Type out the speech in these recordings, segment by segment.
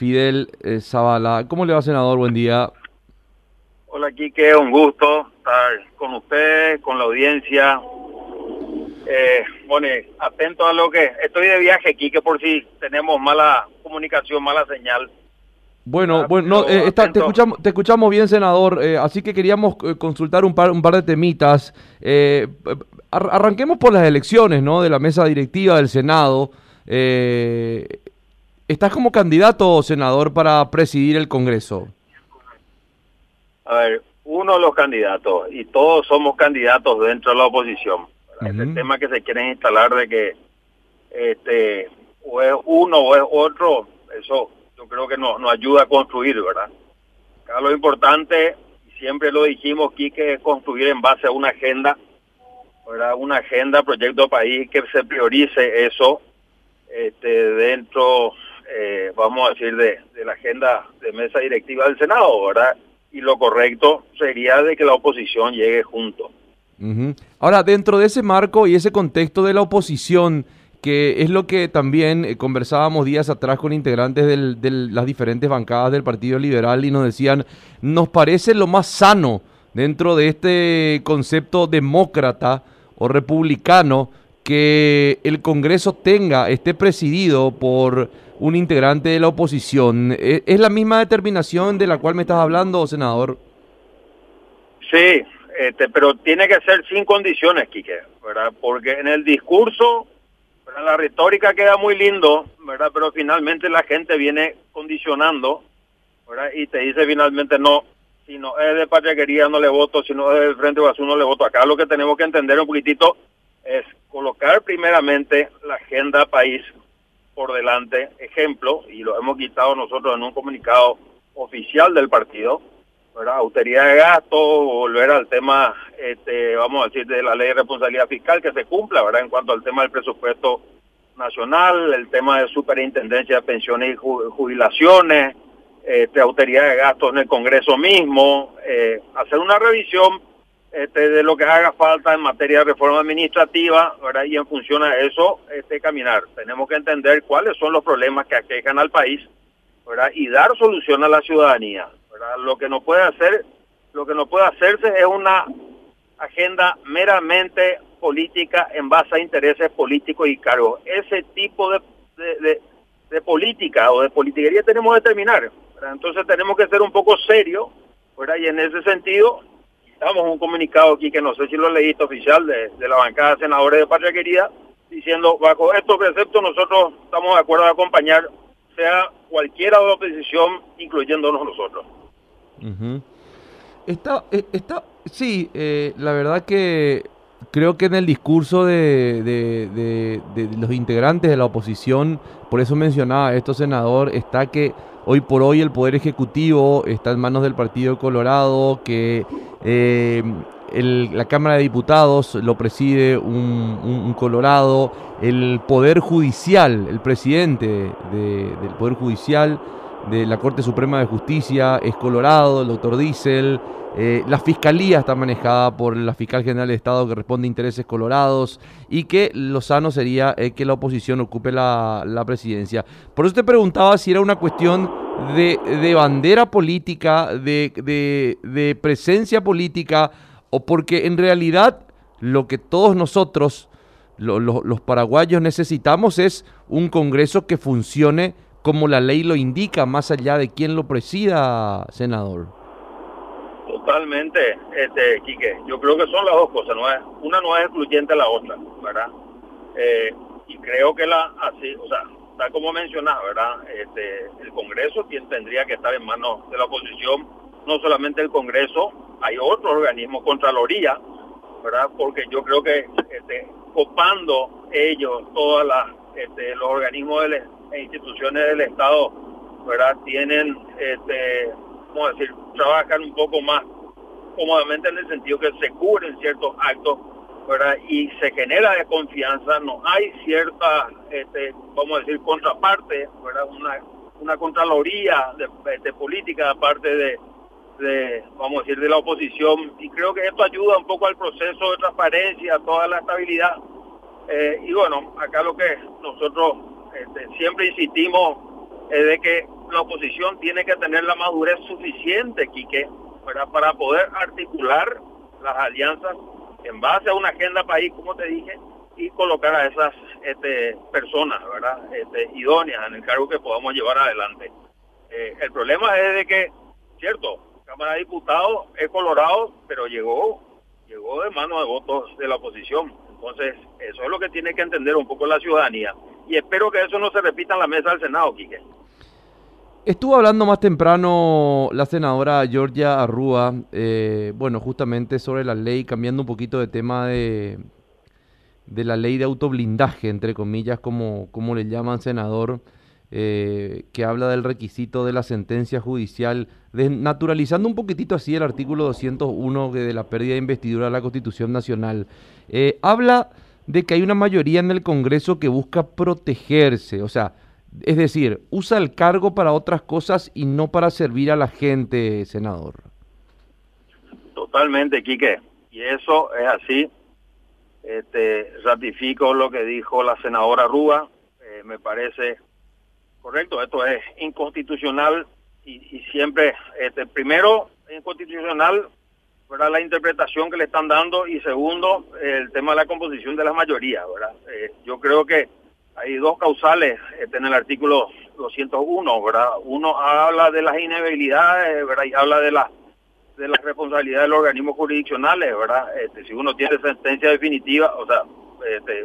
Fidel eh, Zavala. ¿Cómo le va, senador? Buen día. Hola, Quique, un gusto estar con usted, con la audiencia. Eh, bueno, atento a lo que... Estoy de viaje, Quique, por si tenemos mala comunicación, mala señal. Bueno, ah, bueno, eh, te, escuchamos, te escuchamos bien, senador, eh, así que queríamos eh, consultar un par, un par de temitas. arranquemos por las elecciones, ¿no? De la mesa directiva del Senado. ¿Estás como candidato, senador, para presidir el Congreso? A ver, uno de los candidatos, y todos somos candidatos dentro de la oposición. El tema que se quieren instalar de que este o es uno o es otro, eso yo creo que nos, nos ayuda a construir, ¿verdad? Acá lo importante, siempre lo dijimos aquí, que es construir en base a una agenda, ¿verdad? Una agenda, proyecto país, que se priorice eso este, dentro, eh, vamos a decir, de, la agenda de mesa directiva del Senado, ¿verdad? Y lo correcto sería de que la oposición llegue junto. Ahora, dentro de ese marco y ese contexto de la oposición, que es lo que también eh, conversábamos días atrás con integrantes de las diferentes bancadas del Partido Liberal y nos decían, nos parece lo más sano dentro de este concepto demócrata o republicano que el Congreso tenga, esté presidido por un integrante de la oposición. ¿E-, ¿Es la misma determinación de la cual me estás hablando, senador? Sí, este, pero tiene que ser sin condiciones, Quique, ¿verdad? Porque en el discurso la retórica queda muy lindo, ¿verdad? Pero finalmente la gente viene condicionando, ¿verdad? Y te dice finalmente no, si no es de patriaquería no le voto, si no es del Frente Azul no le voto. Acá lo que tenemos que entender un poquitito es colocar primeramente la agenda país por delante, ejemplo, y lo hemos quitado nosotros en un comunicado oficial del partido, ¿verdad? Autoridad de gasto, volver al tema, este, vamos a decir, de la ley de responsabilidad fiscal que se cumpla, ¿verdad? En cuanto al tema del presupuesto nacional, el tema de superintendencia de pensiones y jubilaciones, este, autoridad de gastos en el Congreso mismo, eh, hacer una revisión este, de lo que haga falta en materia de reforma administrativa, ¿verdad? Y en función a eso, este, caminar. Tenemos que entender cuáles son los problemas que aquejan al país, ¿verdad? Y dar solución a la ciudadanía. Lo que no puede hacer, lo que no puede hacerse es una agenda meramente política en base a intereses políticos y cargos. Ese tipo de, de, política o de politiquería tenemos que terminar. Entonces tenemos que ser un poco serios, y en ese sentido, damos un comunicado aquí que no sé si lo leíste oficial de, de la bancada de senadores de Patria Querida, diciendo, bajo estos preceptos nosotros estamos de acuerdo a acompañar, sea cualquiera de la oposición, incluyéndonos nosotros. Está, eh, está, sí, eh, la verdad que creo que en el discurso de, de, los integrantes de la oposición, por eso mencionaba esto, senador, está que hoy por hoy el Poder Ejecutivo está en manos del Partido Colorado, que eh, la Cámara de Diputados lo preside un, Colorado, el Poder Judicial, el presidente del Poder Judicial de la Corte Suprema de Justicia es Colorado, el doctor Diesel. Eh, la fiscalía está manejada por la fiscal general de Estado que responde a intereses colorados y que lo sano sería eh, que la oposición ocupe la, presidencia. Por eso te preguntaba si era una cuestión de, bandera política, de, de, presencia política, o porque en realidad lo que todos nosotros, los paraguayos, necesitamos es un Congreso que funcione como la ley lo indica, más allá de quién lo presida, senador. Totalmente, este, Quique. Yo creo que son las dos cosas, no es, una no es excluyente a la otra, ¿verdad? Eh, y creo que la, así, o sea, tal como mencionaba, ¿verdad? Este, el Congreso tendría que estar en manos de la oposición, no solamente el Congreso, hay otros organismos, Contraloría, ¿verdad? Porque yo creo que este, copando ellos todas las este, los organismos del, e instituciones del Estado, ¿verdad? Tienen, este, ¿cómo decir? Trabajan un poco más cómodamente en el sentido que se cubren ciertos actos, ¿verdad? Y se genera de confianza, no hay cierta, este, vamos a decir, contraparte, ¿verdad? Una, una contraloría de, política aparte de, de, vamos a decir, de la oposición. Y creo que esto ayuda un poco al proceso de transparencia, a toda la estabilidad. Eh, y bueno, acá lo que nosotros este, siempre insistimos es de que la oposición tiene que tener la madurez suficiente, Quique, para, para poder articular las alianzas en base a una agenda país, como te dije, y colocar a esas este, personas, ¿verdad? Este, idóneas en el cargo que podamos llevar adelante. Eh, el problema es de que, cierto, Cámara de Diputados es colorado, pero llegó, llegó de mano de votos de la oposición. Entonces, eso es lo que tiene que entender un poco la ciudadanía. Y espero que eso no se repita en la mesa del Senado, Quique. Estuvo hablando más temprano la senadora Georgia Arrúa, eh, bueno, justamente sobre la ley, cambiando un poquito de tema de, de la ley de autoblindaje, entre comillas, como, como le llaman senador, eh, que habla del requisito de la sentencia judicial, naturalizando un poquitito así el artículo 201 de la pérdida de investidura de la Constitución Nacional. Eh, habla de que hay una mayoría en el Congreso que busca protegerse, o sea, es decir, usa el cargo para otras cosas y no para servir a la gente, senador. Totalmente, Quique. Y eso es así. Este, ratifico lo que dijo la senadora Rúa. Eh, me parece correcto. Esto es inconstitucional y, siempre, este, primero, inconstitucional ¿verdad? la interpretación que le están dando y segundo, el tema de la composición de las mayorías. ¿verdad? Eh, yo creo que hay dos causales este, en el artículo 201, ¿verdad? Uno habla de las inhabilidades, ¿verdad? Y habla de la de la responsabilidad de los organismos jurisdiccionales, ¿verdad? Este, si uno tiene sentencia definitiva, o sea, este,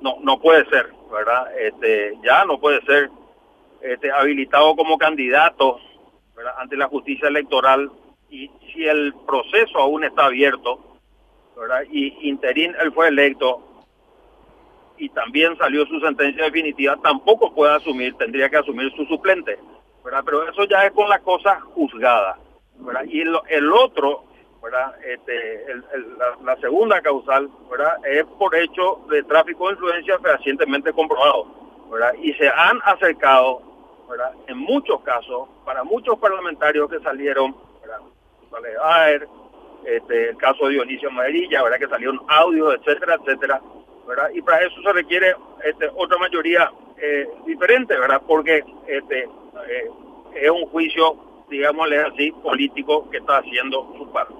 no no puede ser, ¿verdad? Este, ya no puede ser este, habilitado como candidato, ¿verdad? Ante la justicia electoral y si el proceso aún está abierto, ¿verdad? Y interín él fue electo, y también salió su sentencia definitiva, tampoco puede asumir, tendría que asumir su suplente, ¿verdad? Pero eso ya es con la cosa juzgada, ¿verdad? Y el, otro, ¿verdad? Este, la, segunda causal, ¿verdad? Es por hecho de tráfico de influencia fehacientemente comprobado, ¿verdad? Y se han acercado, ¿verdad? En muchos casos, para muchos parlamentarios que salieron, ¿verdad? Vale, este, el caso de Dionisio Amarilla, ¿verdad? Que salieron audios, etcétera, etcétera, y para eso se requiere este, otra mayoría eh, diferente, ¿verdad? Porque este eh, es un juicio, digámosle así, político que está haciendo su parte,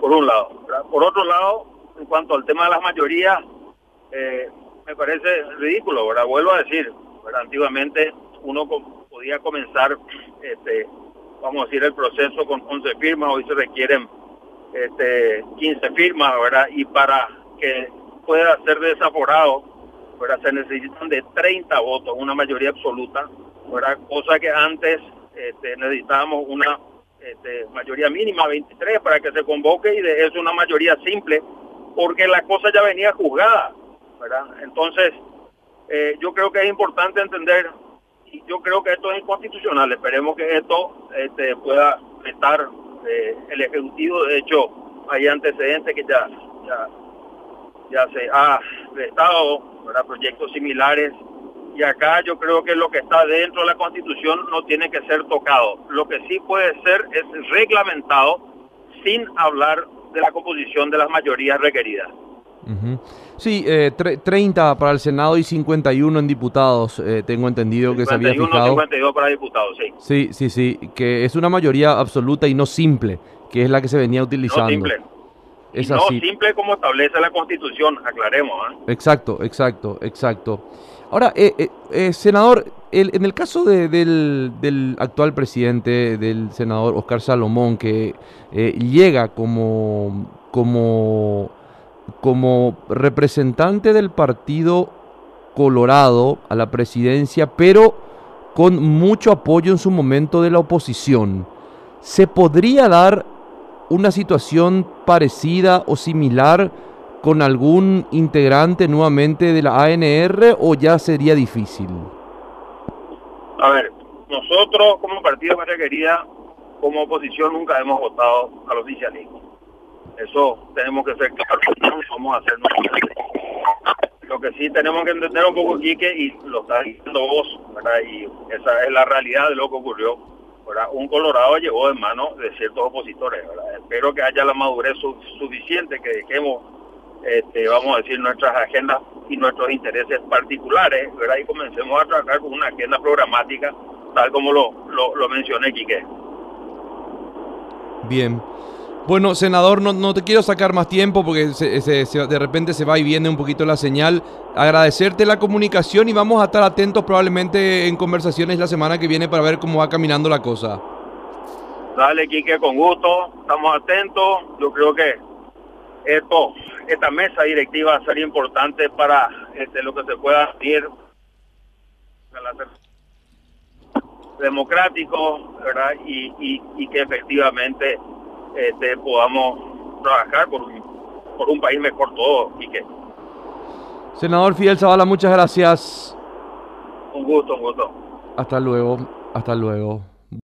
por un lado. Por otro lado, en cuanto al tema de las mayorías, eh, me parece ridículo, ¿verdad? Vuelvo a decir, ¿verdad? Antiguamente uno podía comenzar, este, vamos a decir, el proceso con 11 firmas, hoy se requieren este, 15 firmas, ¿verdad? Y para que pueda ser desaforado, pero se necesitan de 30 votos, una mayoría absoluta, ¿verdad? cosa que antes este, necesitábamos una este, mayoría mínima, 23, para que se convoque y de eso una mayoría simple, porque la cosa ya venía juzgada. ¿verdad? Entonces, eh, yo creo que es importante entender, yo creo que esto es inconstitucional, esperemos que esto este, pueda estar eh, el Ejecutivo, de hecho, hay antecedentes que ya, ya ya se ha estado para proyectos similares y acá yo creo que lo que está dentro de la constitución no tiene que ser tocado. Lo que sí puede ser es reglamentado sin hablar de la composición de las mayorías requeridas. Sí, eh, 30 para el Senado y 51 en diputados, eh, tengo entendido que se había fijado. 52 para diputados, sí. Sí, sí, sí, que es una mayoría absoluta y no simple, que es la que se venía utilizando. No simple. Es no simple como establece la Constitución, aclaremos. ¿eh? Exacto, exacto, exacto. Ahora, eh, eh, eh senador, en el caso del, del, actual presidente, del senador Oscar Salomón, que llega como, como, como representante del Partido Colorado a la presidencia, pero con mucho apoyo en su momento de la oposición, ¿se podría dar una situación parecida o similar con algún integrante nuevamente de la ANR o ya sería difícil? A ver, nosotros como Partido Patria Querida, como oposición, nunca hemos votado al oficialismo. Eso tenemos que ser claros, vamos a hacer Lo que sí tenemos que entender un poco, Quique, y lo está diciendo vos, ¿verdad? y esa es la realidad de lo que ocurrió un Colorado llegó en manos de ciertos opositores. Espero que haya la madurez suficiente, que dejemos, este, vamos a decir, nuestras agendas y nuestros intereses particulares ¿verdad? y comencemos a trabajar con una agenda programática tal como lo, lo, lo mencioné, Quique. Bien. Bueno, senador, no, no, te quiero sacar más tiempo porque de repente se va y viene un poquito la señal. Agradecerte la comunicación y vamos a estar atentos probablemente en conversaciones la semana que viene para ver cómo va caminando la cosa. Dale, Quique, con gusto. Estamos atentos. Yo creo que esto, esta mesa directiva sería importante para este, lo que se pueda hacer democrático, ¿verdad? Y, y, y que efectivamente este, podamos trabajar por un, por un país mejor todo, Quique. Senador Fidel Zavala, muchas gracias. Un gusto, un gusto. Hasta luego, hasta luego.